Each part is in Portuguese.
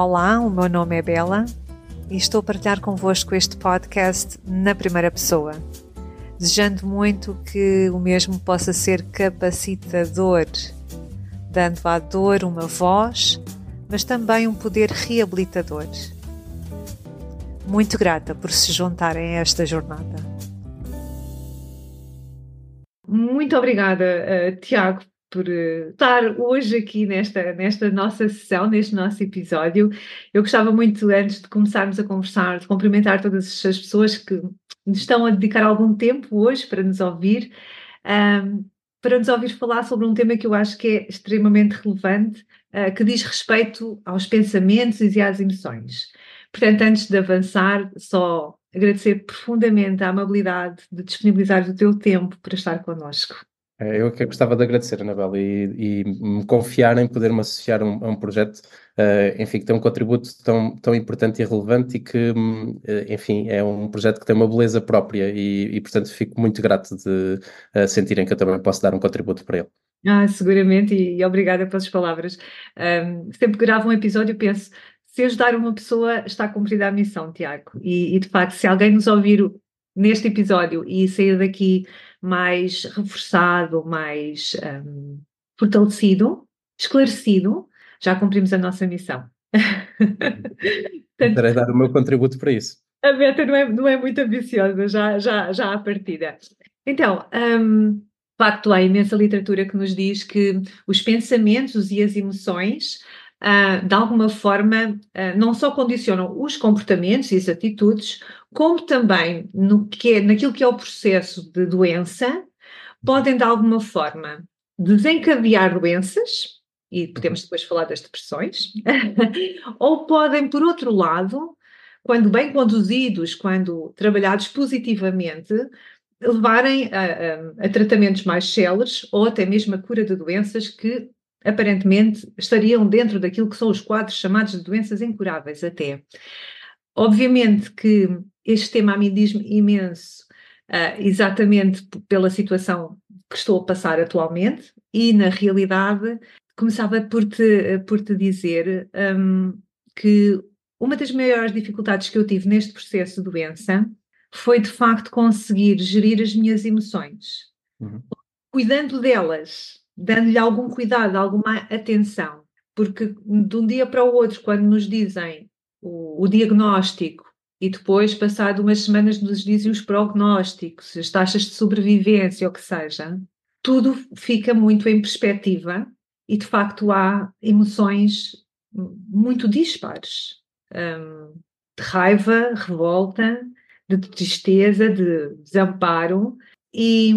Olá, o meu nome é Bela e estou a partilhar convosco este podcast na primeira pessoa, desejando muito que o mesmo possa ser capacitador, dando à dor uma voz, mas também um poder reabilitador. Muito grata por se juntarem a esta jornada. Muito obrigada, uh, Tiago, por uh, estar hoje aqui nesta, nesta nossa sessão, neste nosso episódio. Eu gostava muito, antes de começarmos a conversar, de cumprimentar todas as pessoas que estão a dedicar algum tempo hoje para nos ouvir, um, para nos ouvir falar sobre um tema que eu acho que é extremamente relevante, uh, que diz respeito aos pensamentos e às emoções. Portanto, antes de avançar, só agradecer profundamente a amabilidade de disponibilizar o teu tempo para estar connosco. É, eu que gostava de agradecer, Anabela, e, e me confiar em poder me associar a um, a um projeto, uh, enfim, que tem um contributo tão, tão importante e relevante e que, uh, enfim, é um projeto que tem uma beleza própria e, e portanto, fico muito grato de uh, sentirem que eu também posso dar um contributo para ele. Ah, seguramente, e, e obrigada pelas palavras. Um, sempre que gravo um episódio, penso, se ajudar uma pessoa, está cumprida a missão, Tiago. E, e de facto, se alguém nos ouvir neste episódio e sair daqui mais reforçado, mais um, fortalecido, esclarecido, já cumprimos a nossa missão. Tentarei dar o meu contributo para isso. A meta não é, não é muito ambiciosa, já, já, já à partida. Então, um, de facto, há imensa literatura que nos diz que os pensamentos e as emoções, uh, de alguma forma, uh, não só condicionam os comportamentos e as atitudes, como também no que é, naquilo que é o processo de doença, podem de alguma forma desencadear doenças, e podemos depois falar das depressões, ou podem, por outro lado, quando bem conduzidos, quando trabalhados positivamente, levarem a, a, a tratamentos mais céleres ou até mesmo a cura de doenças que aparentemente estariam dentro daquilo que são os quadros chamados de doenças incuráveis até. Obviamente que este tema a mim diz-me imenso, uh, exatamente pela situação que estou a passar atualmente, e na realidade começava por te, por te dizer um, que uma das maiores dificuldades que eu tive neste processo de doença foi de facto conseguir gerir as minhas emoções, uhum. cuidando delas, dando-lhe algum cuidado, alguma atenção, porque de um dia para o outro, quando nos dizem o, o diagnóstico e depois, passado umas semanas, nos dizem os prognósticos, as taxas de sobrevivência, o que seja, tudo fica muito em perspectiva e, de facto, há emoções muito dispares um, de raiva, revolta, de tristeza, de desamparo. E,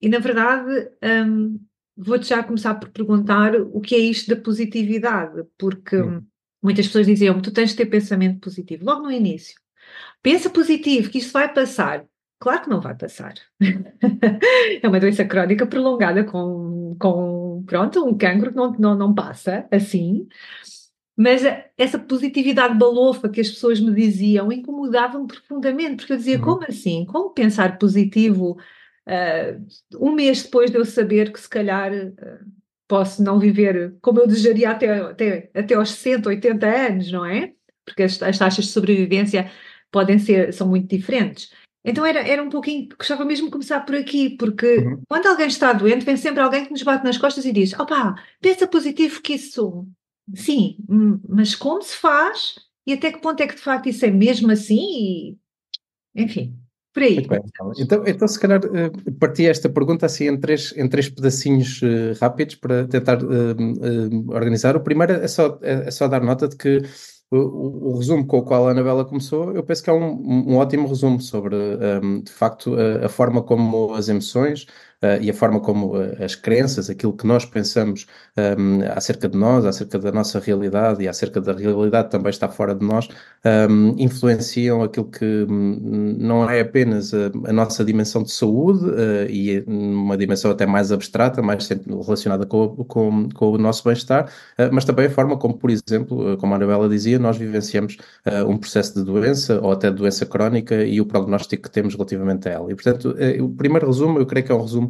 e na verdade, um, vou-te já começar por perguntar o que é isto da positividade, porque. Hum Muitas pessoas diziam tu tens de ter pensamento positivo, logo no início. Pensa positivo, que isto vai passar. Claro que não vai passar. é uma doença crónica prolongada com, com pronto, um cancro que não, não, não passa assim. Mas essa positividade balofa que as pessoas me diziam incomodava-me profundamente, porque eu dizia, uhum. como assim? Como pensar positivo uh, um mês depois de eu saber que se calhar uh, posso não viver como eu desejaria até, até, até aos 60, 80 anos, não é? Porque as, as taxas de sobrevivência podem ser, são muito diferentes. Então era, era um pouquinho, gostava mesmo de começar por aqui, porque uhum. quando alguém está doente, vem sempre alguém que nos bate nas costas e diz: opá, pensa positivo que isso. Sim, hum, mas como se faz e até que ponto é que de facto isso é mesmo assim? E, enfim, por aí. Bem, então, então, se calhar, uh, parti esta pergunta assim em três, em três pedacinhos uh, rápidos para tentar uh, organizar. O primeiro é só, é, é só dar nota de que o, o, resumo com o qual a Anabela começou, eu penso que é um, um ótimo resumo sobre, um, de facto, a, a, forma como as emoções uh, e a forma como uh, as crenças, aquilo que nós pensamos um, acerca de nós, acerca da nossa realidade e acerca da realidade também está fora de nós, um, influenciam aquilo que um, não é apenas a, a, nossa dimensão de saúde uh, e uma dimensão até mais abstrata, mais relacionada com, com, com o nosso bem-estar, mas também a forma como, por exemplo, como a Anabela dizia, nós vivenciamos um processo de doença ou até doença crónica e o prognóstico que temos relativamente a ela. E, portanto, o primeiro resumo, eu creio que é um resumo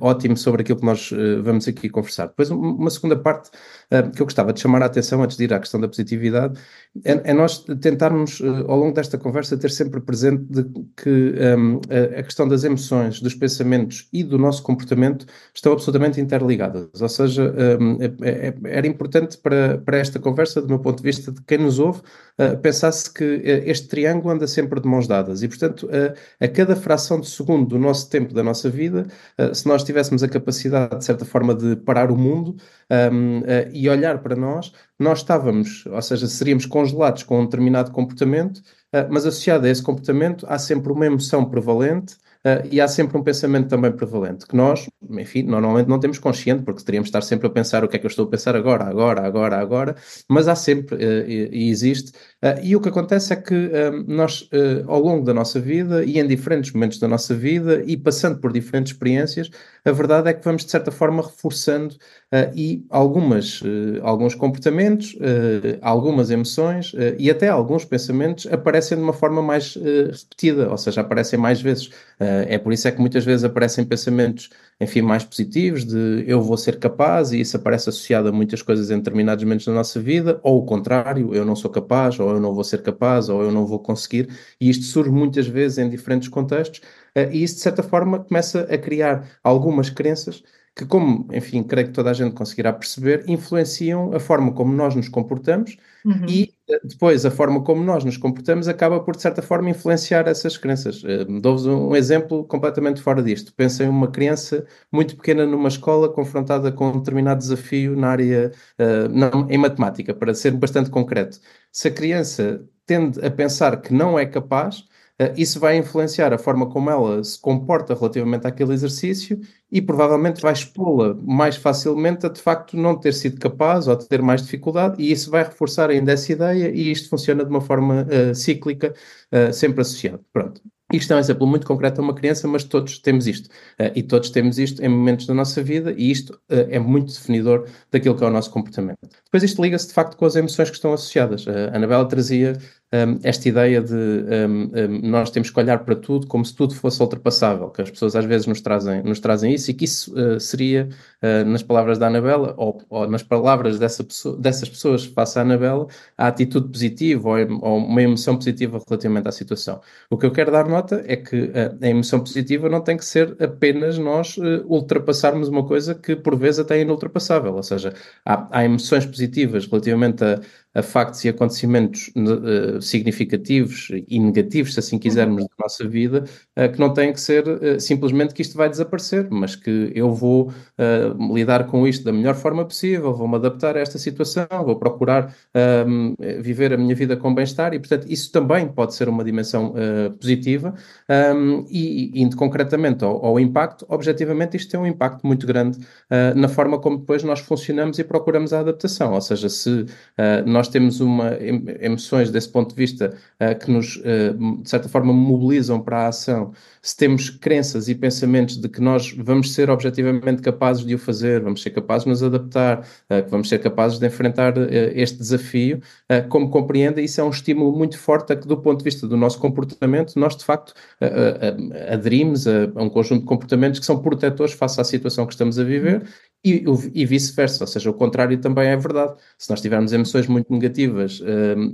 ótimo sobre aquilo que nós vamos aqui conversar. Depois, uma segunda parte que eu gostava de chamar a atenção antes de ir à questão da positividade é, é nós tentarmos, ao longo desta conversa, ter sempre presente que um, a questão das emoções, dos pensamentos e do nosso comportamento estão absolutamente interligadas. Ou seja, um, é, é, era importante para, para esta conversa, do meu ponto de vista, de quem nos ouve, uh, pensasse que uh, este triângulo anda sempre de mãos dadas e, portanto, uh, a cada fração de segundo do nosso tempo, da nossa vida, se nós tivéssemos a capacidade, de certa forma, de parar o mundo um, e olhar para nós, nós estávamos, ou seja, seríamos congelados com um determinado comportamento, mas associado a esse comportamento há sempre uma emoção prevalente Uh, e há sempre um pensamento também prevalente, que nós, enfim, normalmente não temos consciente, porque teríamos de estar sempre a pensar o que é que eu estou a pensar agora, agora, agora, agora, mas há sempre uh, e, existe. Uh, e o que acontece é que nós, ao longo da nossa vida e em diferentes momentos da nossa vida e passando por diferentes experiências, a verdade é que vamos, de certa forma, reforçando e algumas, alguns comportamentos, algumas emoções e até alguns pensamentos aparecem de uma forma mais repetida, ou seja, aparecem mais vezes. Eh, é por isso é que muitas vezes aparecem pensamentos, enfim, mais positivos, de eu vou ser capaz, e isso aparece associado a muitas coisas em determinados momentos da nossa vida, ou o contrário, eu não sou capaz, ou eu não vou ser capaz, ou eu não vou conseguir, e isto surge muitas vezes em diferentes contextos, eh, e isso de certa forma começa a criar algumas crenças que, como, enfim, creio que toda a gente conseguirá perceber, influenciam a forma como nós nos comportamos uhum. e eh, depois a forma como nós nos comportamos acaba por, de certa forma, influenciar essas crenças. Uh, Dou-vos um, exemplo completamente fora disto. Pensem uma criança muito pequena numa escola confrontada com um determinado desafio na área, uh, não, em matemática, para ser bastante concreto. Se a criança tende a pensar que não é capaz, isso vai influenciar a forma como ela se comporta relativamente àquele exercício e provavelmente vai expô-la mais facilmente a de facto não ter sido capaz ou ter mais dificuldade, e isso vai reforçar ainda essa ideia, e isto funciona de uma forma uh, cíclica, uh, sempre associado. Pronto. Isto é um exemplo muito concreto a uma criança, mas todos temos isto. Uh, e todos temos isto em momentos da nossa vida, e isto uh, é muito definidor daquilo que é o nosso comportamento. Depois, isto liga-se de facto com as emoções que estão associadas. Uh, a Anabela trazia um, esta ideia de um, nós temos que olhar para tudo como se tudo fosse ultrapassável, que as pessoas às vezes nos trazem, nos trazem isso, e que isso seria, nas palavras da Anabela, ou, ou nas palavras dessa pessoa, dessas pessoas face à Anabela, a atitude positiva ou, ou uma emoção positiva relativamente à situação. O que eu quero dar nota é que a, a emoção positiva não tem que ser apenas nós uh, ultrapassarmos uma coisa que por vezes até é inultrapassável, ou seja, há, há emoções positivas relativamente a, a factos e acontecimentos uh, significativos e negativos, se assim quisermos, uhum. da nossa vida, uh, que não tem que ser uh, simplesmente que isto vai desaparecer, mas que eu vou lidar com isto da melhor forma possível, vou-me adaptar a esta situação, vou procurar ehm, viver a minha vida com bem-estar e, portanto, isso também pode ser uma dimensão positiva um, ehm, e, indo concretamente ao, ao, impacto, objetivamente isto tem um impacto muito grande na forma como depois nós funcionamos e procuramos a adaptação, ou seja, se nós temos uma, emoções desse ponto de vista uh, que nos, uh, de certa forma, mobilizam para a ação, se temos crenças e pensamentos de que nós vamos ser objetivamente capazes de o fazer, vamos ser capazes de nos adaptar, uh, que vamos ser capazes de enfrentar este desafio, como compreenda, isso é um estímulo muito forte a que, do ponto de vista do nosso comportamento, nós de facto aderimos a, a um conjunto de comportamentos que são protetores face à situação que estamos a viver e, e vice-versa, ou seja, o contrário também é verdade. Se nós tivermos emoções muito negativas, uh,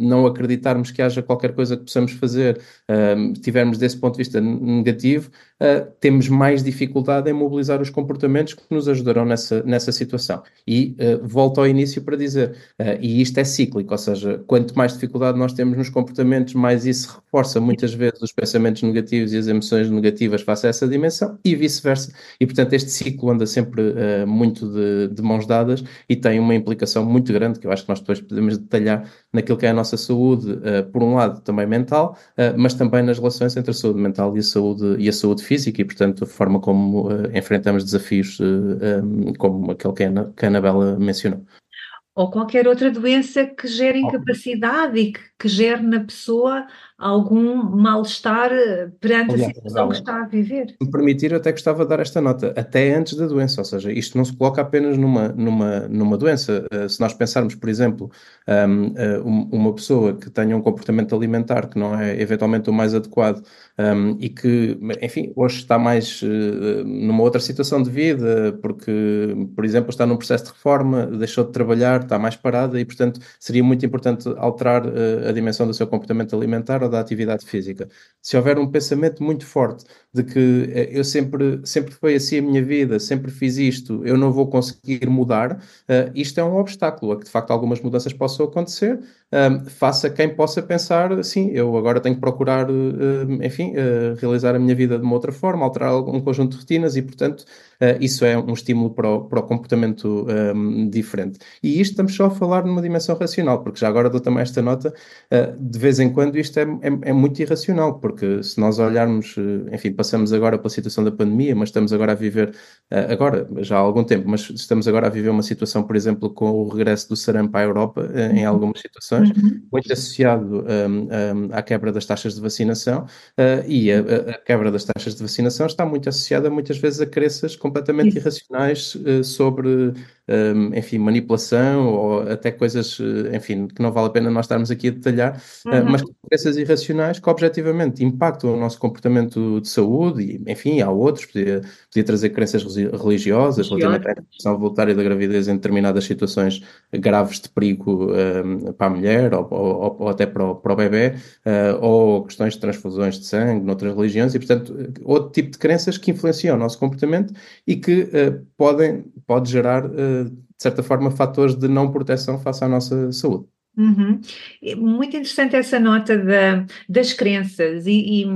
não acreditarmos que haja qualquer coisa que possamos fazer, uh, tivermos desse ponto de vista negativo, uh, temos mais dificuldade em mobilizar os comportamentos que nos ajudarão nessa, nessa situação. E volto ao início para dizer, e isto é cíclico, ou seja, quanto mais dificuldade nós temos nos comportamentos, mais isso reforça muitas vezes os pensamentos negativos e as emoções negativas face a essa dimensão e vice-versa. E portanto este ciclo anda sempre muito muito de, de, mãos dadas e tem uma implicação muito grande, que eu acho que nós depois podemos detalhar naquilo que é a nossa saúde, uh, por um lado também mental, uh, mas também nas relações entre a saúde mental e a saúde, e a saúde física e, portanto, a forma como uh, enfrentamos desafios um, como aquele que a, Ana, que a Anabela mencionou. Ou qualquer outra doença que gere incapacidade e que, que gere na pessoa algum mal-estar eh, perante Aliás, a situação que está a viver. Se me permitir, eu até gostava de dar esta nota, até antes da doença, ou seja, isto não se coloca apenas numa, numa, numa doença. Uh, se nós pensarmos, por exemplo, um, uh, uma pessoa que tenha um comportamento alimentar que não é eventualmente o mais adequado um, e que, enfim, hoje está mais uh, numa outra situação de vida, porque, por exemplo, está num processo de reforma, deixou de trabalhar, está mais parada e, portanto, seria muito importante alterar uh, a dimensão do seu comportamento alimentar ou da atividade física. Se houver um pensamento muito forte de que uh, eu sempre, sempre foi assim a minha vida, sempre fiz isto, eu não vou conseguir mudar, isto é um obstáculo a que, de facto, algumas mudanças possam acontecer, um, faça quem possa pensar, sim, eu agora tenho que procurar, enfim, enfim, uh, realizar a minha vida de uma outra forma, alterar um conjunto de rotinas e, portanto, uh, isso é um estímulo para o, para o comportamento um, diferente. E isto estamos só a falar numa dimensão racional, porque já agora dou também esta nota, uh, de vez em quando isto é, é, é, muito irracional, porque se nós olharmos, enfim, passamos agora pela situação da pandemia, mas estamos agora a viver, agora, já há algum tempo, mas estamos agora a viver uma situação, por exemplo, com o regresso do sarampo à Europa, em uhum. algumas situações, uhum. muito associado um, um, à quebra das taxas de vacinação, Uh, e a, a, quebra das taxas de vacinação está muito associada muitas vezes a crenças completamente irracionais uh, sobre um, enfim, manipulação ou até coisas, eh, enfim, que não vale a pena nós estarmos aqui a detalhar, uhum. uh, mas crenças irracionais que objetivamente impactam o nosso comportamento de saúde e, enfim, há outros, podia, podia trazer crenças religiosas, relativamente à interrupção voluntária da gravidez em determinadas situações graves de perigo um, para a mulher ou, ou, ou, até para o, para o bebê, uh, ou questões de transfusões de sangue noutras religiões e, portanto, outro tipo de crenças que influenciam o nosso comportamento e que uh, podem, pode gerar de certa forma, fatores de não proteção face à nossa saúde. Uhum. Muito interessante essa nota da, das crenças e, e,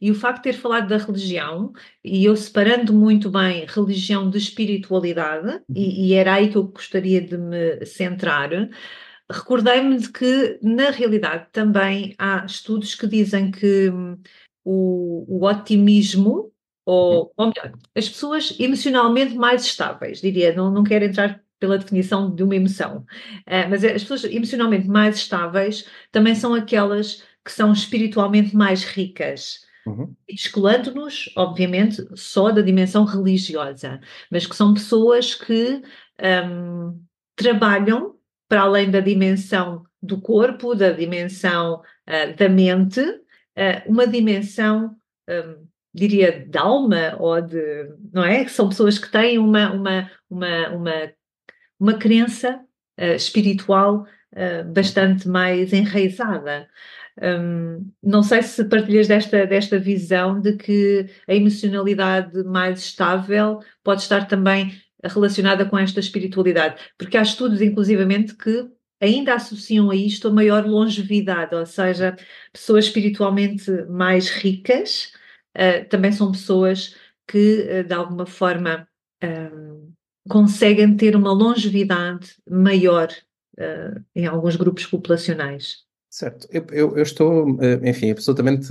e, o facto de ter falado da religião, e eu separando muito bem religião de espiritualidade, e, e era aí que eu gostaria de me centrar. Recordei-me de que, na realidade, também há estudos que dizem que hum, o, o otimismo ou, uhum. ou melhor, as pessoas emocionalmente mais estáveis, diria, não, não quero entrar pela definição de uma emoção, uh, mas as pessoas emocionalmente mais estáveis também são aquelas que são espiritualmente mais ricas. Uhum. Descolando-nos, obviamente, só da dimensão religiosa, mas que são pessoas que um, trabalham para além da dimensão do corpo, da dimensão uh, da mente, uh, uma dimensão um, diria, de alma ou de, não é? São pessoas que têm uma, uma, uma, uma, uma crença uh, espiritual bastante mais enraizada. Um, não sei se partilhas desta, desta visão de que a emocionalidade mais estável pode estar também relacionada com esta espiritualidade, porque há estudos, inclusivamente, que ainda associam a isto a maior longevidade, ou seja, pessoas espiritualmente mais ricas uh, também são pessoas que, uh, de alguma forma, uh, conseguem ter uma longevidade maior em alguns grupos populacionais. Certo, eu, eu, eu, estou, enfim, absolutamente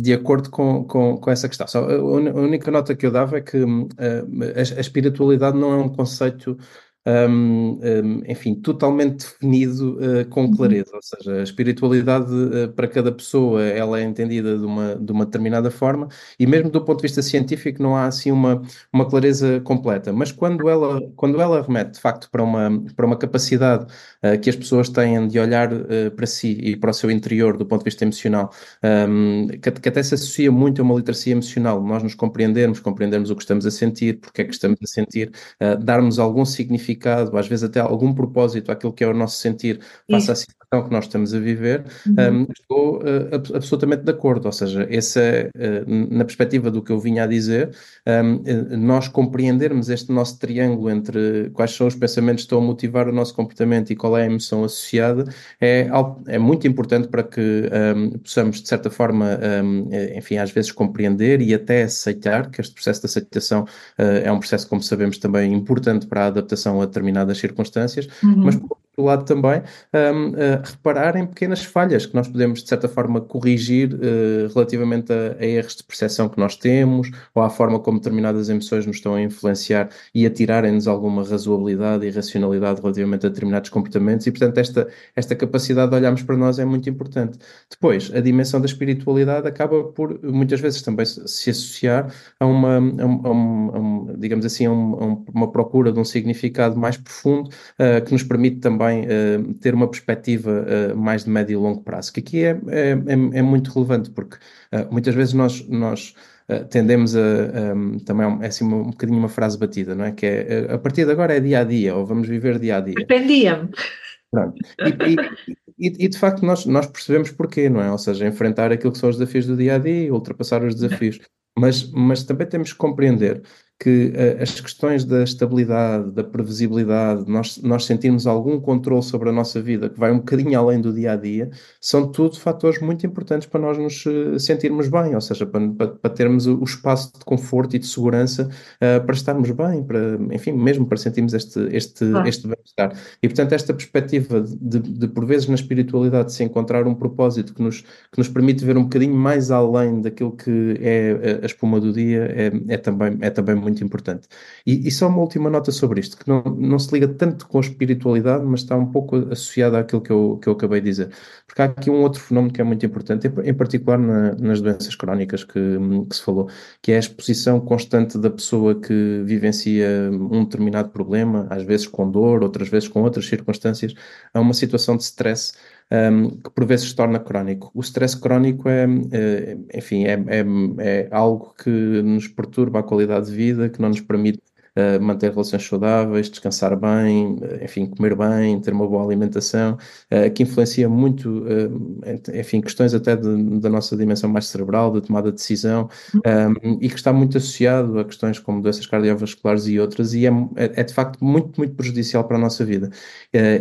de acordo com, com, com essa questão. Só a única nota que eu dava é que a, a espiritualidade não é um conceito um, um, enfim, totalmente definido uh, com uhum. clareza, ou seja, a espiritualidade uh, para cada pessoa ela é entendida de uma, de uma determinada forma e mesmo do ponto de vista científico não há assim uma, uma clareza completa, mas quando ela, quando ela remete de facto para uma, para uma capacidade uh, que as pessoas têm de olhar para si e para o seu interior do ponto de vista emocional, um, que, que, até se associa muito a uma literacia emocional, nós nos compreendermos, compreendermos o que estamos a sentir, porque é que estamos a sentir, darmos algum significado às vezes até algum propósito àquilo que é o nosso sentir face à situação que nós estamos a viver, uhum. um, estou uh, absolutamente de acordo. Ou seja, essa, uh, na perspectiva do que eu vinha a dizer, um, uh, nós compreendermos este nosso triângulo entre quais são os pensamentos que estão a motivar o nosso comportamento e qual é a emoção associada, é, é muito importante para que um, possamos, de certa forma, enfim, às vezes compreender e até aceitar que este processo de aceitação é um processo, como sabemos, também importante para a adaptação a determinadas circunstâncias, uhum. mas por lado também, um, uh, reparar em pequenas falhas que nós podemos, de certa forma, corrigir uh, relativamente a, a, erros de percepção que nós temos ou à forma como determinadas emoções nos estão a influenciar e a tirarem-nos alguma razoabilidade e racionalidade relativamente a determinados comportamentos e, portanto, esta, esta capacidade de olharmos para nós é muito importante. Depois, a dimensão da espiritualidade acaba por, muitas vezes, também se associar a uma, a a digamos assim, a, uma procura de um significado mais profundo uh, que nos permite também uh, ter uma perspectiva uh, mais de médio e longo prazo, que aqui é, é, é, é muito relevante, porque muitas vezes nós, nós tendemos a, um, também é assim um, um bocadinho uma frase batida, não é? Que é a partir de agora é dia a dia, ou vamos viver dia a dia. Dependia-me. E, e, e, de facto nós, nós percebemos porquê, não é? Ou seja, enfrentar aquilo que são os desafios do dia a dia, ultrapassar os desafios. Mas, mas também temos que compreender que uh, as questões da estabilidade, da previsibilidade, nós, nós sentirmos algum controle sobre a nossa vida, que vai um bocadinho além do dia a dia, são tudo fatores muito importantes para nós nos uh, sentirmos bem, ou seja, para, para, para, termos o espaço de conforto e de segurança uh, para estarmos bem, para, enfim, mesmo para sentirmos este, este, ah. este bem-estar. E portanto, esta perspectiva de, de, de, por vezes, na espiritualidade, se encontrar um propósito que nos, que nos permite ver um bocadinho mais além daquilo que é a espuma do dia, é, é também, é também muito muito importante. E, e, só uma última nota sobre isto, que não, não se liga tanto com a espiritualidade, mas está um pouco associada àquilo que eu, que eu acabei de dizer. Porque há aqui um outro fenómeno que é muito importante, em particular na, nas doenças crónicas que, que se falou, que é a exposição constante da pessoa que vivencia um determinado problema, às vezes com dor, outras vezes com outras circunstâncias, a uma situação de stress um, que por vezes se torna crónico. O stress crónico é, é enfim, é, é, é, algo que nos perturba a qualidade de vida, que não nos permite uh, manter relações saudáveis, descansar bem, uh, enfim, comer bem, ter uma boa alimentação, uh, que influencia muito, enfim, questões até de, da nossa dimensão mais cerebral, de tomada de decisão, um, e que está muito associado a questões como doenças cardiovasculares e outras, e é, é, é de facto muito, muito prejudicial para a nossa vida.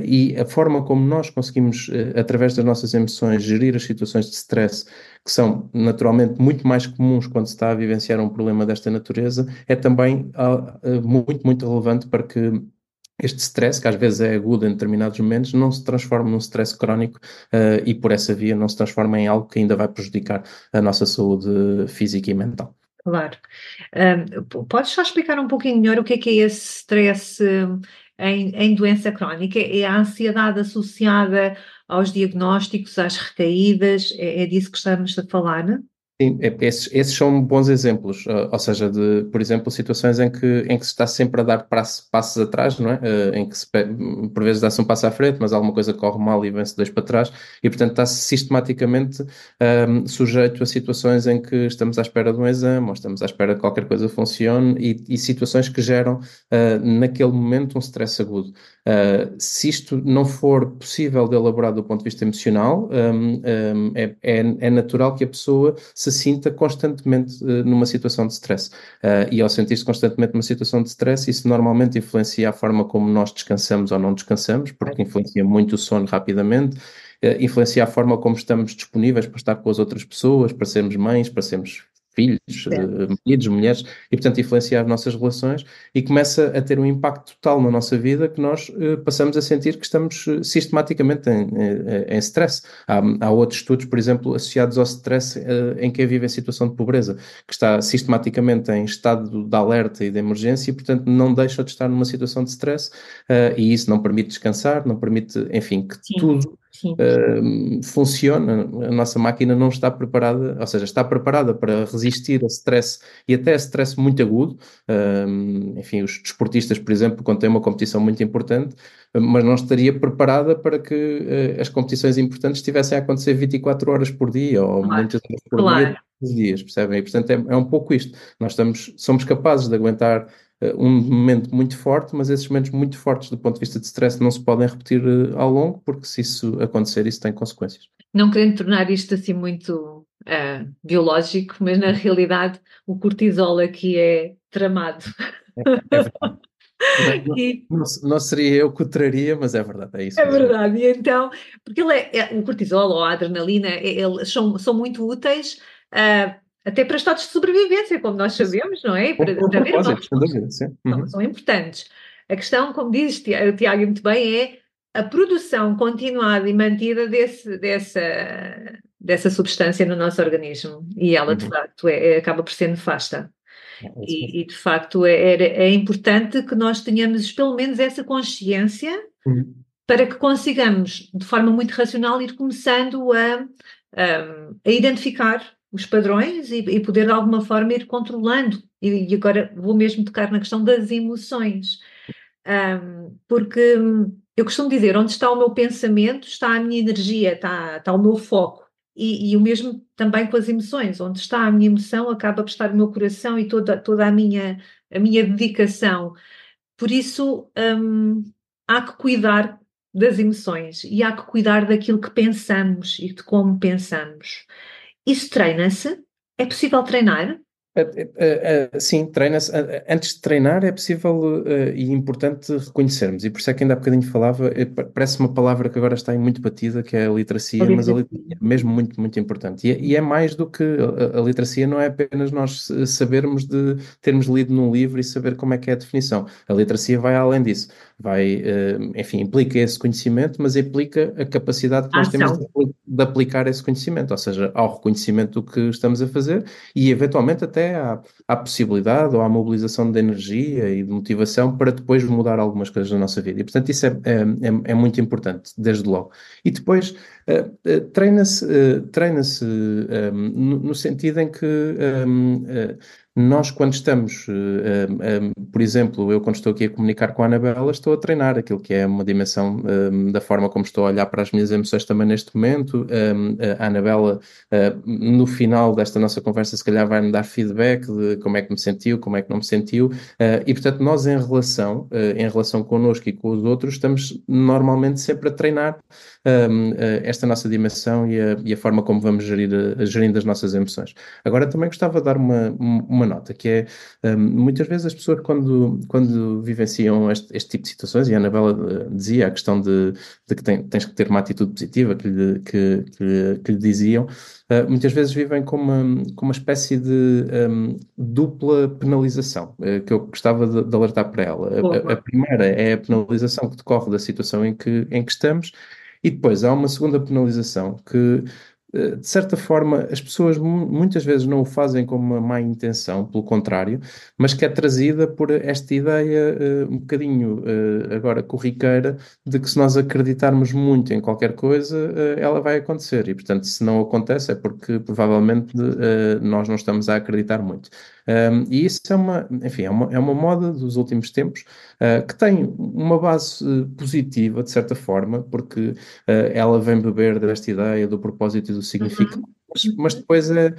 e a forma como nós conseguimos, através das nossas emoções, gerir as situações de stress, que são naturalmente muito mais comuns quando se está a vivenciar um problema desta natureza, é também uh, muito, muito relevante para que este stress, que às vezes é agudo em determinados momentos, não se transforme num stress crónico uh, e por essa via não se transforma em algo que ainda vai prejudicar a nossa saúde física e mental. Claro. Um, podes só explicar um pouquinho melhor o que é que é esse stress em, em doença crónica? É a ansiedade associada aos diagnósticos, às recaídas, é, é disso que estamos a falar, não? Sim, é, esses, esses, são bons exemplos, uh, ou seja, de, por exemplo, situações em que, em que se está sempre a dar passos, passos atrás, não é? Uh, em que se, por vezes dá-se um passo à frente, mas alguma coisa corre mal e vem-se dois para trás, e portanto está-se sistematicamente um, sujeito a situações em que estamos à espera de um exame, ou estamos à espera que qualquer coisa funcione, e, e situações que geram, uh, naquele momento, um stress agudo. Se isto não for possível de elaborar do ponto de vista emocional, um, um, é, é, é natural que a pessoa se sinta constantemente uh, numa situação de stress. Uh, e ao sentir-se constantemente numa situação de stress, isso normalmente influencia a forma como nós descansamos ou não descansamos, porque influencia muito o sono rapidamente, uh, influencia a forma como estamos disponíveis para estar com as outras pessoas, para sermos mães, para sermos filhos, uh, maridos, mulheres, e portanto influenciar as nossas relações e começa a ter um impacto total na nossa vida que nós uh, passamos a sentir que estamos uh, sistematicamente em, em, em stress. Há, há, outros estudos, por exemplo, associados ao stress em quem vive em situação de pobreza, que está sistematicamente em estado de alerta e de emergência e portanto não deixa de estar numa situação de stress e isso não permite descansar, não permite, enfim, que Sim. tudo uh, funciona, a nossa máquina não está preparada, ou seja, está preparada para resistir a stress e até a stress muito agudo. Uh, enfim, os desportistas, por exemplo, quando têm uma competição muito importante, mas não estaria preparada para que uh, as competições importantes estivessem a acontecer 24 horas por dia ou claro. muitas horas por claro. dia, dias, percebem? E, portanto, é, é um pouco isto. Nós estamos, somos capazes de aguentar um momento muito forte, mas esses momentos muito fortes do ponto de vista de stress não se podem repetir uh, ao longo, porque se isso acontecer, isso tem consequências. Não querendo tornar isto assim muito uh, biológico, mas na realidade o cortisol aqui é tramado. É, é não, e, não, não, seria eu que o traria, mas é verdade, é isso. É mesmo. verdade, e então, porque ele é, é, o cortisol ou a adrenalina, é, eles são, são muito úteis uh, até para estados de sobrevivência, como nós sabemos, não é? Para, para ver uma... uhum. São importantes. A questão, como diz o Tiago muito bem, é a produção continuada e mantida desse, dessa, dessa substância no nosso organismo. E ela, de uhum. facto, é, é, acaba por ser nefasta. É e, e, de facto, é, é, importante que nós tenhamos pelo menos essa consciência uhum. para que consigamos, de forma muito racional, ir começando a, a, a identificar os padrões e, e, poder de alguma forma ir controlando. E, e, agora vou mesmo tocar na questão das emoções, um, porque eu costumo dizer: onde está o meu pensamento, está a minha energia, está, está o meu foco. E, e, o mesmo também com as emoções, onde está a minha emoção, acaba por estar o meu coração e toda, toda a, minha, a minha dedicação. Por isso, um, há que cuidar das emoções e há que cuidar daquilo que pensamos e de como pensamos. Isso treina-se? É possível treinar? Sim, treina-se. Antes de treinar é possível e importante reconhecermos, e por isso é que ainda há bocadinho falava, eh, parece uma palavra que agora está em muito batida, que é a literacia, mas a literacia é mesmo muito, muito importante. E é, é mais do que a, a, literacia, não é apenas nós sabermos de termos lido num livro e saber como é que é a definição. A literacia vai além disso vai, eh, enfim, implica esse conhecimento, mas implica a capacidade que nós temos de, aplicar esse conhecimento, ou seja, ao reconhecimento do que estamos a fazer e eventualmente até à, à possibilidade ou à mobilização de energia e de motivação para depois mudar algumas coisas na nossa vida. E portanto isso é, é, é, é muito importante, desde logo. E depois uh, uh, treina-se uh, treina no, sentido em que nós, quando estamos, uh, uh, por exemplo, eu quando estou aqui a comunicar com a Anabela, estou a treinar aquilo que é uma dimensão um, da forma como estou a olhar para as minhas emoções também neste momento. Um, a Anabela, no final desta nossa conversa, se calhar vai-me dar feedback de como é que me sentiu, como é que não me sentiu. e, portanto, nós em relação, em relação connosco e com os outros, estamos normalmente sempre a treinar um, esta nossa dimensão e a, e a, forma como vamos gerir, gerindo as nossas emoções. Agora, também gostava de dar uma, uma nota, que é um, muitas vezes as pessoas quando, quando vivenciam este, este tipo de situações, e a Anabela uh, dizia a questão de, de que tem, tens que ter uma atitude positiva, que lhe, que, que, que lhe diziam, uh, muitas vezes vivem com uma, com uma espécie de um, dupla penalização, uh, que eu gostava de, de alertar para ela. A, a, primeira é a penalização que decorre da situação em que, em que estamos, e depois há uma segunda penalização que eh, de certa forma, as pessoas muitas vezes não o fazem com uma má intenção, pelo contrário, mas que é trazida por esta ideia uh, um bocadinho uh, agora corriqueira de que se nós acreditarmos muito em qualquer coisa, uh, ela vai acontecer. E, portanto, se não acontece é porque provavelmente nós não estamos a acreditar muito. Um, e isso é uma, enfim, é uma, é uma moda dos últimos tempos uh, que tem uma base uh, positiva, de certa forma, porque uh, ela vem beber desta ideia do propósito e do significado. Uhum. Mas, mas, depois é,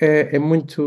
é, é, muito,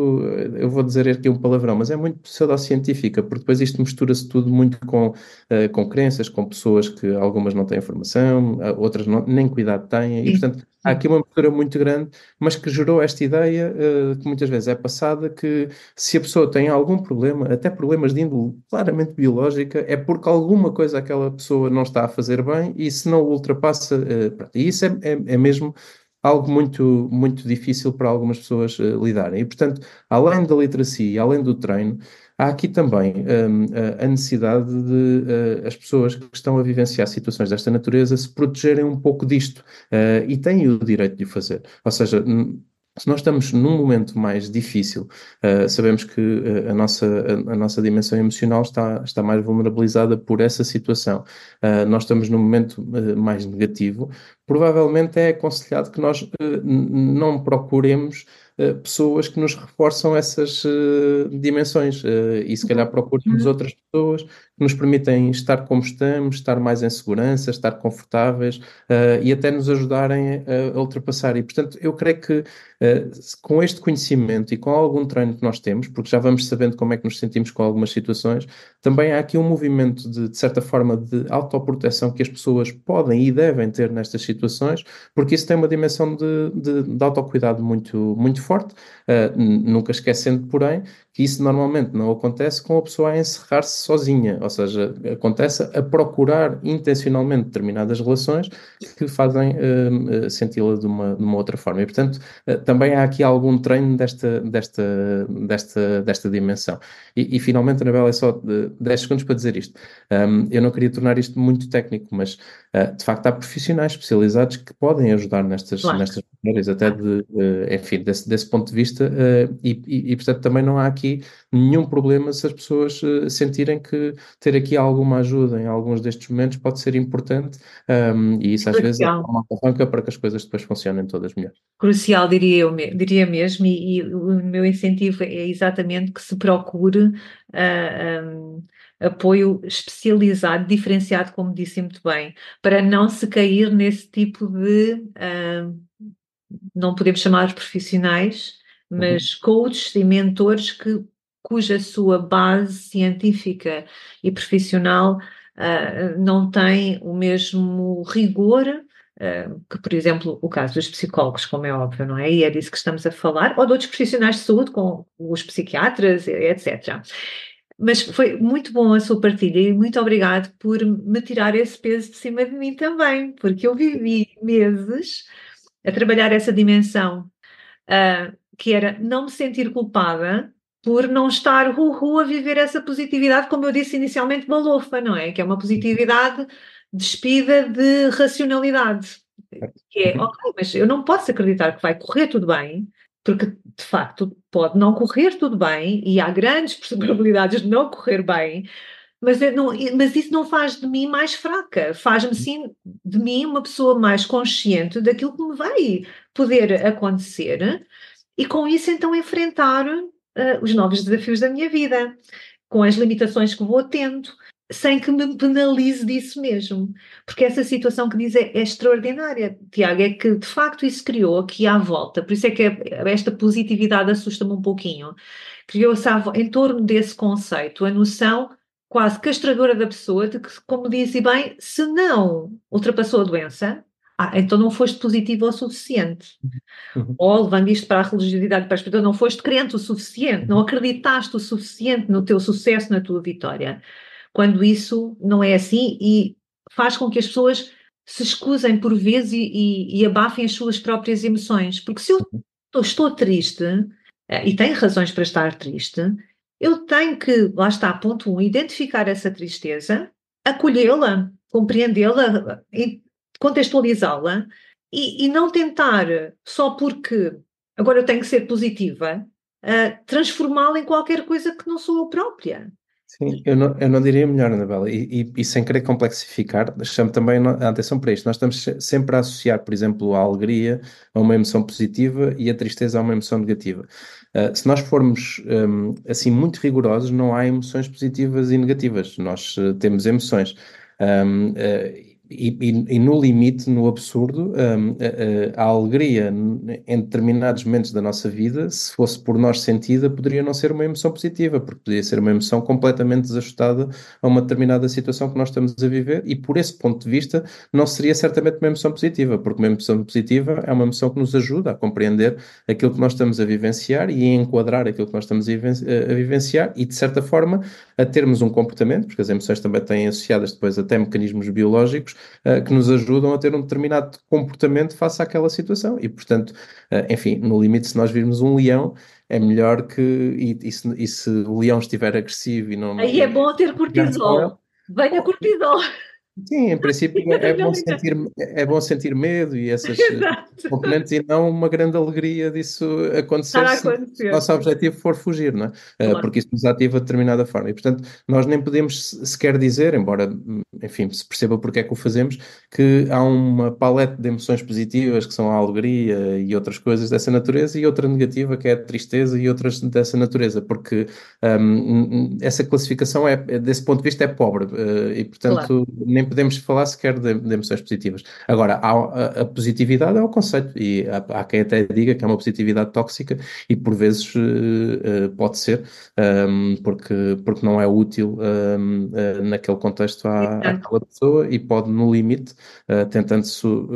eu vou dizer aqui um palavrão, mas é muito pseudocientífica, porque depois isto mistura-se tudo muito com, uh, com crenças, com pessoas que algumas não têm informação, outras não, nem cuidado têm, e portanto há aqui uma mistura muito grande, mas que gerou esta ideia, uh, que muitas vezes é passada, que se a pessoa tem algum problema, até problemas de índole claramente biológica, é porque alguma coisa aquela pessoa não está a fazer bem e se não ultrapassa, uh, e isso é, é, é mesmo algo muito, muito difícil para algumas pessoas uh, lidarem. E, portanto, além da literacia e além do treino, há aqui também um, a necessidade de uh, as pessoas que estão a vivenciar situações desta natureza se protegerem um pouco disto uh, e têm o direito de o fazer. Ou seja, se nós estamos num momento mais difícil, uh, sabemos que uh, a, nossa, a, a, nossa dimensão emocional está, está mais vulnerabilizada por essa situação. Uh, nós estamos num momento mais negativo. Provavelmente é aconselhado que nós não procuremos pessoas que nos reforçam essas dimensões e se calhar procuremos uhum. outras pessoas que nos permitem estar como estamos, estar mais em segurança, estar confortáveis uh, e até nos ajudarem a, ultrapassar. E, portanto, eu creio que uh, com este conhecimento e com algum treino que nós temos, porque já vamos sabendo como é que nos sentimos com algumas situações, também há aqui um movimento de, de certa forma, de autoproteção que as pessoas podem e devem ter nestas situações, porque isso tem uma dimensão de, de, de autocuidado muito, muito forte, uh, nunca esquecendo, porém, que isso normalmente não acontece com a pessoa a encerrar-se sozinha, ou seja, acontece a procurar intencionalmente determinadas relações que fazem uh, senti-la de uma, de uma outra forma. E, portanto, uh, também há aqui algum treino desta, desta, desta, desta dimensão. E, e finalmente, Anabela, é só 10 segundos para dizer isto. Um, eu não queria tornar isto muito técnico, mas uh, de facto há profissionais especializados que podem ajudar nestas, claro. nestas até de, enfim, desse, desse ponto de vista, e, e, e portanto também não há aqui nenhum problema se as pessoas uh, sentirem que ter aqui alguma ajuda em alguns destes momentos pode ser importante um, e isso às Crucial. vezes é uma alavanca para que as coisas depois funcionem todas melhor. Crucial, diria eu, diria mesmo, e, e o meu incentivo é exatamente que se procure uh, ah, um, apoio especializado, diferenciado, como disse muito bem, para não se cair nesse tipo de, uh, não podemos chamar os profissionais, mas uhum. coaches e mentores que, cuja sua base científica e profissional uh, não tem o mesmo rigor uh, que, por exemplo, o caso dos psicólogos, como é óbvio, não é? E é disso que estamos a falar, ou de outros profissionais de saúde, com os psiquiatras, etc. Mas foi muito bom a sua partilha e muito obrigado por me tirar esse peso de cima de mim também, porque eu vivi meses a trabalhar essa dimensão uh, que era não me sentir culpada por não estar ru, a viver essa positividade, como eu disse inicialmente, balofa, não é? Que é uma positividade despida de racionalidade. Que é, uhum. ok, mas eu não posso acreditar que vai correr tudo bem, porque de facto pode não correr tudo bem e há grandes probabilidades de não correr bem, mas, não, mas isso não faz de mim mais fraca, faz-me sim de mim uma pessoa mais consciente daquilo que me vai poder acontecer e com isso então enfrentar uh, os novos desafios da minha vida, com as limitações que vou tendo, sem que me penalize disso mesmo. Porque essa situação que diz é, é extraordinária, Tiago, é que de facto isso criou aqui à volta, por isso é que esta positividade assusta-me um pouquinho. Criou-se em torno desse conceito a noção quase castradora da pessoa de que, como disse bem, se não ultrapassou a doença, ah, então não foste positivo o suficiente. Uhum. Ou, levando isto para a religiosidade para a espiritualidade, não foste crente o suficiente, não acreditaste o suficiente no teu sucesso, na tua vitória. Quando isso não é assim e faz com que as pessoas se escusem por vezes e, e, e abafem as suas próprias emoções. Porque se eu uhum. estou triste, eh, e tenho razões para estar triste, eu tenho que, lá está, ponto um, identificar essa tristeza, acolhê-la, compreendê-la, contextualizá-la e, e, não tentar, só porque agora eu tenho que ser positiva, uh, transformá-la em qualquer coisa que não sou eu própria. Sim, eu não, eu não diria melhor, Anabela, e, e, e sem querer complexificar, chamo também a atenção para isto. Nós estamos sempre a associar, por exemplo, a alegria a uma emoção positiva e a tristeza a uma emoção negativa. Uh, se nós formos um, assim muito rigorosos, não há emoções positivas e negativas, nós uh, temos emoções. Um, uh, e, e, e, no limite, no absurdo, um, a, a, alegria em determinados momentos da nossa vida, se fosse por nós sentida, poderia não ser uma emoção positiva, porque poderia ser uma emoção completamente desajustada a uma determinada situação que nós estamos a viver, e por esse ponto de vista, não seria certamente uma emoção positiva, porque uma emoção positiva é uma emoção que nos ajuda a compreender aquilo que nós estamos a vivenciar e a enquadrar aquilo que nós estamos a vivenciar, e de certa forma a termos um comportamento, porque as emoções também têm associadas depois até mecanismos biológicos uh, que nos ajudam a ter um determinado comportamento face àquela situação. E, portanto, uh, enfim, no limite, se nós virmos um leão, é melhor que. E, e, se, e se o leão estiver agressivo e não. Aí é bom ter cortisol. Venha cortisol. Sim, em princípio é bom, sentir, é bom sentir medo e essas componentes e não uma grande alegria disso acontecer, acontecer. se o nosso objetivo for fugir, não é? Eh, claro. Porque isso nos ativa de determinada forma. E, portanto, nós nem podemos sequer dizer, embora, enfim, se perceba porque é que o fazemos, que há uma paleta de emoções positivas que são a alegria e outras coisas dessa natureza e outra negativa que é a tristeza e outras dessa natureza, porque um, essa classificação é, desse ponto de vista é pobre uh, e, portanto, claro. nem podemos falar sequer de, de emoções positivas. Agora, há, a, a, positividade é o conceito, e há, há, quem até diga que é uma positividade tóxica, e por vezes uh, uh, pode ser, um, ehm, porque, porque não é útil um, ehm, uh, eh, naquele contexto à, àquela pessoa, e pode, no limite, tentando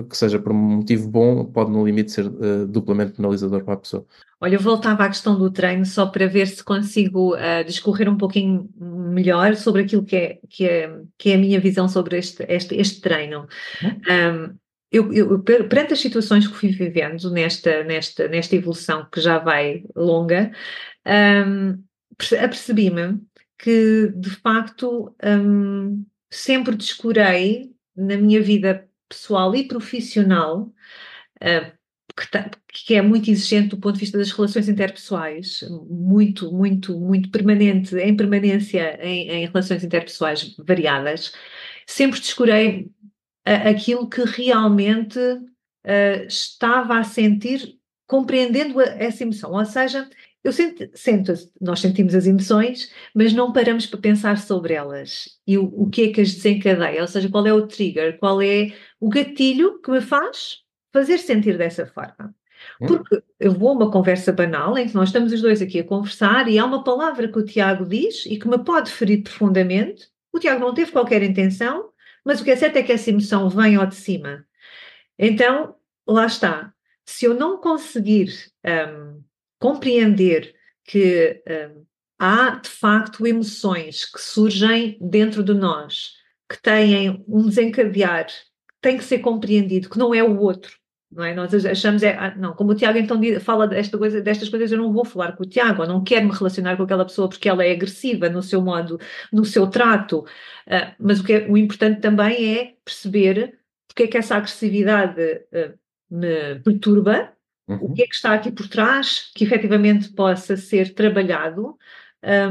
que seja por um motivo bom, pode, no limite, ser duplamente penalizador para a pessoa. Olha, eu voltava à questão do treino só para ver se consigo uh, discorrer um pouquinho melhor sobre aquilo que é, que é, que é a minha visão sobre este, este, este treino. Um, eu, eu, perante as situações que fui vivendo nesta, nesta, nesta evolução que já vai longa, um, apercebi-me que, de facto, um, sempre descurei na minha vida pessoal e profissional uh, que, tá, que, é muito exigente do ponto de vista das relações interpessoais, muito, muito, muito permanente, em permanência em, em relações interpessoais variadas, sempre descurei aquilo que realmente uh, estava a sentir, compreendendo essa emoção. Ou seja, eu sinto, sinto, nós sentimos as emoções, mas não paramos para pensar sobre elas. E o, o que é que as desencadeia, ou seja, qual é o trigger, qual é o gatilho que me faz fazer sentir dessa forma. Hum. Porque eu vou a uma conversa banal em que nós estamos os dois aqui a conversar e há uma palavra que o Tiago diz e que me pode ferir profundamente. O Tiago não teve qualquer intenção, mas o que é certo é que essa emoção vem ao de cima. Então, lá está. Se eu não conseguir um, compreender que um, há de facto emoções que surgem dentro de nós, que têm um desencadear, que tem que ser compreendido, que não é o outro, não é? Nós achamos, é, ah, não, como o Tiago então fala desta coisa, destas coisas, eu não vou falar com o Tiago, eu não quero me relacionar com aquela pessoa porque ela é agressiva no seu modo, no seu trato, uh, mas o, que é, o importante também é perceber porque é que essa agressividade uh, me perturba, uhum. o que é que está aqui por trás, que efetivamente possa ser trabalhado,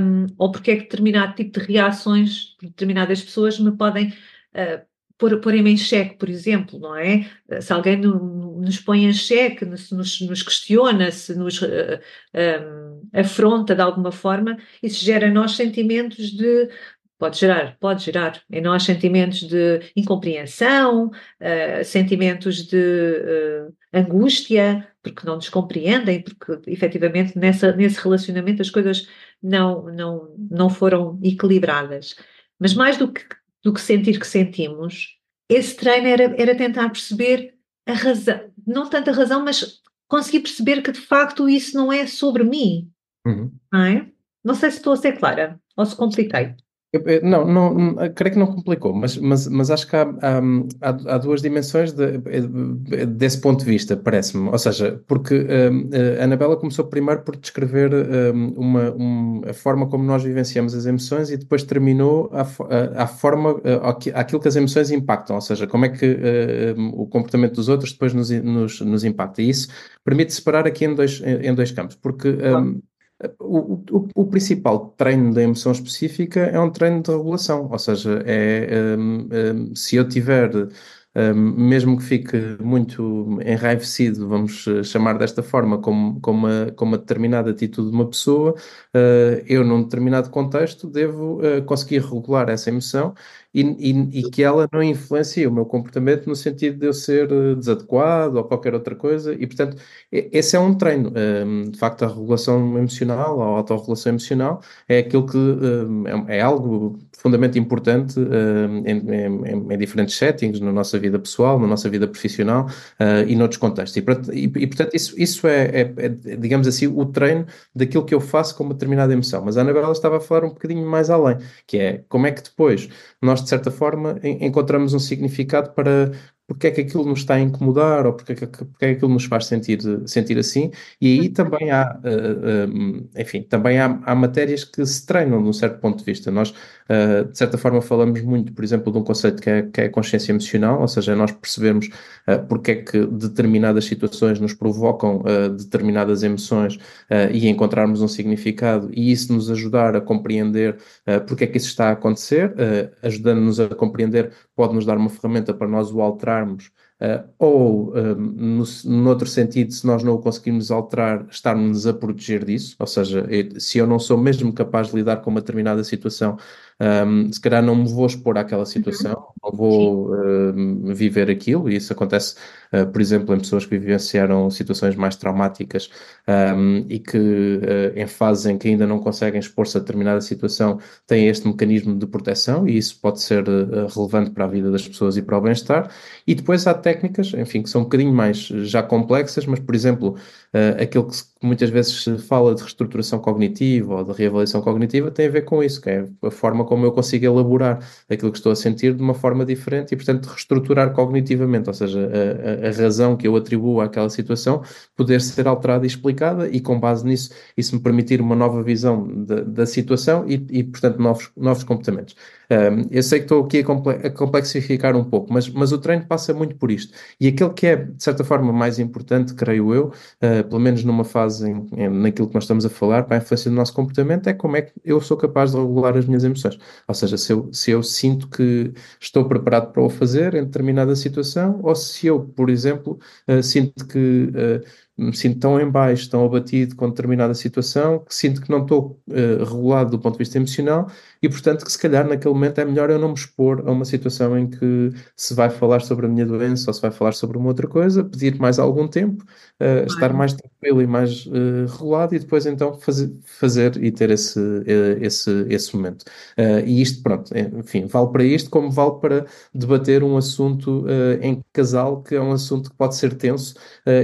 um, ou porque é que determinado tipo de reações de determinadas pessoas me podem uh, pôr, pôr-me em xeque, por exemplo, não é? Se alguém no, nos põe em xeque, nos, nos questiona, se nos uh, um, afronta de alguma forma, isso gera em nós sentimentos de. Pode gerar, pode gerar em nós sentimentos de incompreensão, uh, sentimentos de uh, angústia, porque não nos compreendem, porque efetivamente nessa, nesse relacionamento as coisas não, não, não foram equilibradas. Mas mais do que do que sentir que sentimos, esse treino era, era tentar perceber a razão, não tanto a razão, mas conseguir perceber que de facto isso não é sobre mim. Uhum. Não é? Não sei se estou a ser clara ou se compliquei. Não, não, creio que não complicou, mas, mas, mas acho que há, há, há duas dimensões de, desse ponto de vista, parece-me. Ou seja, porque um, a Anabela começou primeiro por descrever um, uma, um, a forma como nós vivenciamos as emoções e depois terminou a, a, a forma, a, aquilo que as emoções impactam, ou seja, como é que uh, o comportamento dos outros depois nos, nos, nos impacta. E isso permite separar aqui em dois, em, em dois campos, porque. Um, o, o, o, principal treino da emoção específica é um treino de regulação, ou seja, é um, um, se eu tiver, um, mesmo que fique muito enraivecido, vamos eh, chamar desta forma, com, uma, uma determinada atitude de uma pessoa, uh, eu num determinado contexto devo uh, conseguir regular essa emoção e, e, e, que ela não influencie o meu comportamento no sentido de eu ser eh, desadequado ou qualquer outra coisa. E, portanto, esse é um treino. Um, de facto, a regulação emocional, a autorregulação emocional, é aquilo que um, é, é, algo profundamente importante um, em, em, em, diferentes settings, na nossa vida pessoal, na nossa vida profissional uh, e noutros contextos. E, portanto, isso, isso é, é, é, digamos assim, o treino daquilo que eu faço com uma determinada emoção. Mas a Anabela estava a falar um bocadinho mais além, que é como é que depois nós de certa forma, encontramos um significado para porque é que aquilo nos está a incomodar ou porque é que, porque é que aquilo nos faz sentir, sentir assim. E aí também há, uh, uh, enfim, também há, há matérias que se treinam de um certo ponto de vista. Nós, uh, de certa forma, falamos muito, por exemplo, de um conceito que é, que é a consciência emocional, ou seja, nós percebemos porque é que determinadas situações nos provocam determinadas emoções e encontrarmos um significado e isso nos ajudar a compreender porque é que isso está a acontecer, ajudando-nos a compreender, pode nos dar uma ferramenta para nós o alterarmos Uh, ou, uh, no, no, outro sentido, se nós não o conseguirmos alterar, estarmos a proteger disso, ou seja, eu, se eu não sou mesmo capaz de lidar com uma determinada situação, um, se calhar não me vou expor àquela situação, uhum. Não vou uh, viver aquilo, e isso acontece, uh, por exemplo, em pessoas que vivenciaram situações mais traumáticas um, e que, uh, em fases em que ainda não conseguem expor-se a determinada situação, têm este mecanismo de proteção, e isso pode ser relevante para a vida das pessoas e para o bem-estar. E depois há técnicas, enfim, que são um bocadinho mais já complexas, mas, por exemplo, aquilo que muitas vezes se fala de reestruturação cognitiva ou de reavaliação cognitiva tem a ver com isso, que é a forma como eu consigo elaborar aquilo que estou a sentir de uma forma diferente e, portanto, reestruturar cognitivamente, ou seja, a, a, a razão que eu atribuo àquela situação poder ser alterada e explicada e, com base nisso, isso me permitir uma nova visão da, da situação e, e, portanto, novos, novos comportamentos. Um, eu sei que estou aqui a, complexificar um pouco, mas, mas o treino passa muito por isto. E aquele que é, de certa forma, mais importante, creio eu, uh, pelo menos numa fase em, em, naquilo que nós estamos a falar, para a influência do nosso comportamento, é como é que eu sou capaz de regular as minhas emoções. Ou seja, se eu, se eu sinto que estou preparado para o fazer em determinada situação, ou se eu, por exemplo, uh, sinto que. Me sinto tão em baixo, tão abatido com determinada situação, que sinto que não estou uh, regulado do ponto de vista emocional e, portanto, que se calhar naquele momento é melhor eu não me expor a uma situação em que se vai falar sobre a minha doença ou se vai falar sobre uma outra coisa, pedir mais algum tempo, uh, estar mais tranquilo e mais uh, regulado e depois então fazer, fazer e ter esse, esse, esse momento. e isto, pronto, enfim, vale para isto como vale para debater um assunto em casal que é um assunto que pode ser tenso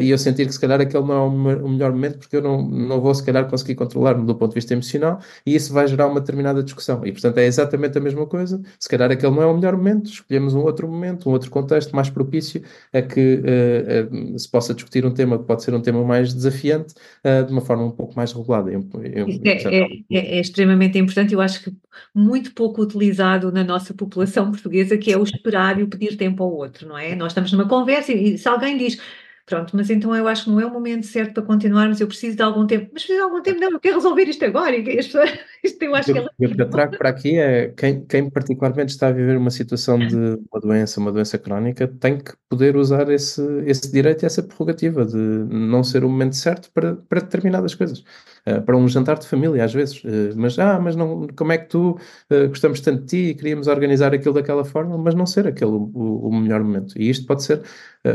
e eu sentir que se calhar calhar aquele não é o melhor momento porque eu não, não vou se calhar conseguir controlar-me do ponto de vista emocional e isso vai gerar uma determinada discussão. E portanto é exatamente a mesma coisa. Se calhar aquele não é o melhor momento, escolhemos um outro momento, um outro contexto mais propício a que uh, uh, se possa discutir um tema que pode ser um tema mais desafiante uh, de uma forma um pouco mais regulada. Eu, eu, é, é, é, é, extremamente importante, eu acho que muito pouco utilizado na nossa população portuguesa, que é o esperar e o pedir tempo ao outro, não é? Nós estamos numa conversa e, e se alguém diz Pronto, mas então eu acho que não é o momento certo para continuarmos, eu preciso de algum tempo. Mas preciso de algum tempo, não, eu quero resolver isto agora. E as pessoas, isto eu acho que é Eu que trago para aqui é quem, quem particularmente está a viver uma situação de uma doença, uma doença crónica, tem que poder usar esse, esse direito e essa prerrogativa de não ser o momento certo para, para determinadas coisas. Uh, para um jantar de família, às vezes. Uh, mas, ah, mas não, como é que tu uh, gostamos tanto de ti e queríamos organizar aquilo daquela forma, mas não ser aquele o, o melhor momento. E isto pode ser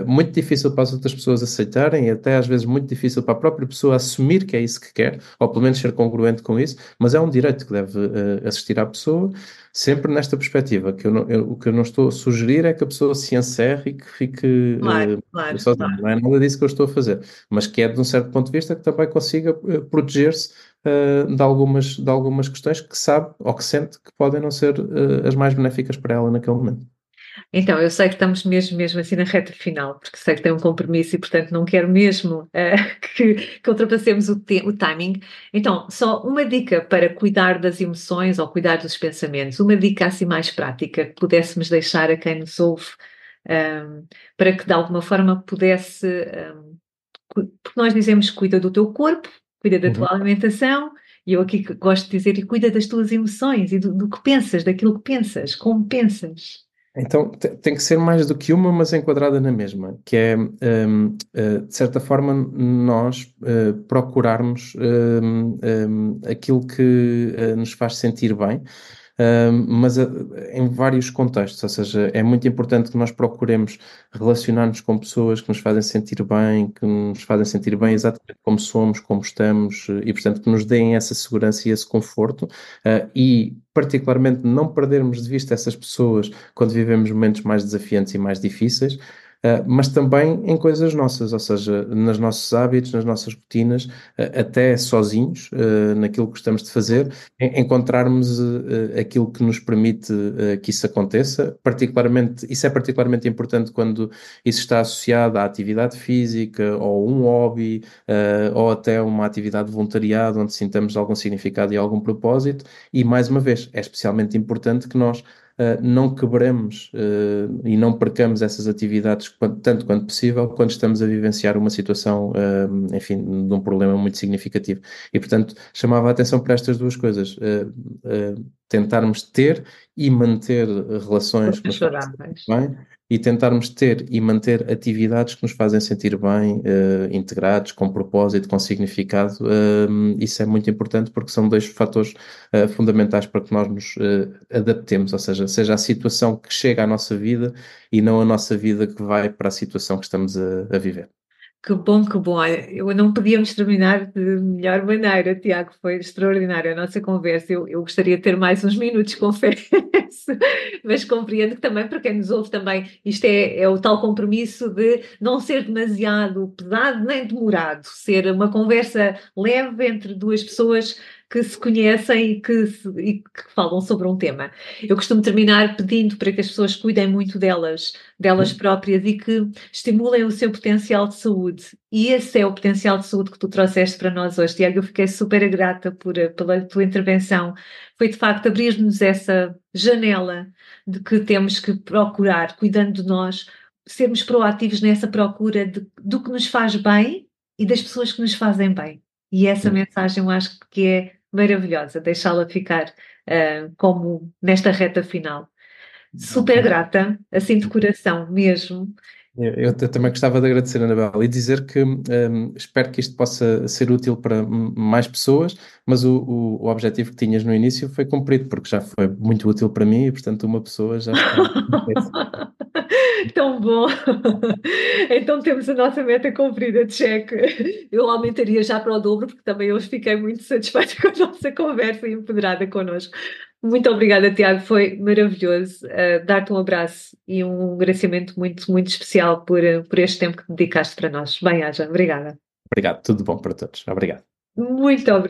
muito difícil para as outras pessoas aceitarem e até às vezes muito difícil para a própria pessoa assumir que é isso que quer, ou pelo menos ser congruente com isso, mas é um direito que deve assistir à pessoa sempre nesta perspectiva, que eu não, eu, o que eu não estou a sugerir é que a pessoa se encerre e que fique claro, uh, claro, sozinha. Claro. Não é nada disso que eu estou a fazer, mas que é de um certo ponto de vista que também consiga uh, proteger-se uh, de, algumas, de algumas questões que sabe ou que sente que podem não ser as mais benéficas para ela naquele momento. Então, eu sei que estamos mesmo, mesmo assim na reta final, porque sei que tem um compromisso e, portanto, não quero mesmo uh, que, que, ultrapassemos o, o, timing. Então, só uma dica para cuidar das emoções ou cuidar dos pensamentos, uma dica assim mais prática que pudéssemos deixar a quem nos ouve, um, ehm, para que de alguma forma pudesse. Um, ehm, porque nós dizemos cuida do teu corpo, cuida da uhum. tua alimentação, e eu aqui gosto de dizer e cuida das tuas emoções e do, do que pensas, daquilo que pensas, como pensas. Então tem que ser mais do que uma, mas enquadrada na mesma, que é, um, uh, de certa forma, nós uh, procurarmos um, um, aquilo que uh, nos faz sentir bem, mas em vários contextos, ou seja, é muito importante que nós procuremos relacionar-nos com pessoas que nos fazem sentir bem, que nos fazem sentir bem exatamente como somos, como estamos, e portanto que nos deem essa segurança e esse conforto, e particularmente não perdermos de vista essas pessoas quando vivemos momentos mais desafiantes e mais difíceis, mas também em coisas nossas, ou seja, nos nossos hábitos, nas nossas rotinas, uh, até sozinhos, uh, naquilo que gostamos de fazer, encontrarmos aquilo que nos permite que isso aconteça. Particularmente, isso é particularmente importante quando isso está associado à atividade física, ou um hobby, ou até uma atividade de voluntariado, onde sintamos algum significado e algum propósito. E mais uma vez, é especialmente importante que nós uh, não quebremos uh, e não percamos essas atividades tanto quanto possível quando estamos a vivenciar uma situação, uh, enfim, de um problema muito significativo. E, portanto, chamava a atenção para estas duas coisas. tentarmos ter e manter relações bem e tentarmos ter e manter atividades que nos fazem sentir bem, uh, integrados, com propósito, com significado. Uh, isso é muito importante porque são dois fatores uh, fundamentais para que nós nos adaptemos, ou seja, seja a situação que chega à nossa vida e não a nossa vida que vai para a situação que estamos a, a viver. Que bom, que bom. Eu não podíamos terminar de melhor maneira, Tiago. Foi extraordinária a nossa conversa. Eu, eu gostaria de ter mais uns minutos, confesso, mas compreendo que também, para quem nos ouve também, isto é, é o tal compromisso de não ser demasiado pesado nem demorado, ser uma conversa leve entre duas pessoas que se conhecem e que, se, e que, falam sobre um tema. Eu costumo terminar pedindo para que as pessoas cuidem muito delas, delas uhum. próprias e que estimulem o seu potencial de saúde. E esse é o potencial de saúde que tu trouxeste para nós hoje, Tiago. Eu fiquei super grata por, pela tua intervenção. Foi de facto abrir-nos essa janela de que temos que procurar, cuidando de nós, sermos proativos nessa procura de, do que nos faz bem e das pessoas que nos fazem bem. E essa mensagem eu acho que é maravilhosa, deixá-la ficar uh, como nesta reta final. Super grata, assim de coração mesmo. Eu, eu também gostava de agradecer, Anabel, e dizer que um, espero que isto possa ser útil para mais pessoas, mas o, o, o, objetivo que tinhas no início foi cumprido, porque já foi muito útil para mim e, portanto, uma pessoa já. Tão bom! então temos a nossa meta cumprida, cheque. Eu aumentaria já para o dobro, porque também hoje fiquei muito satisfeita com a nossa conversa e empoderada connosco. Muito obrigada, Tiago, foi maravilhoso. Uh, Dar-te um abraço e um agradecimento muito, muito especial por, uh, por este tempo que dedicaste para nós. Bem-aja, obrigada. Obrigado, tudo bom para todos. Obrigado. Muito obrigada.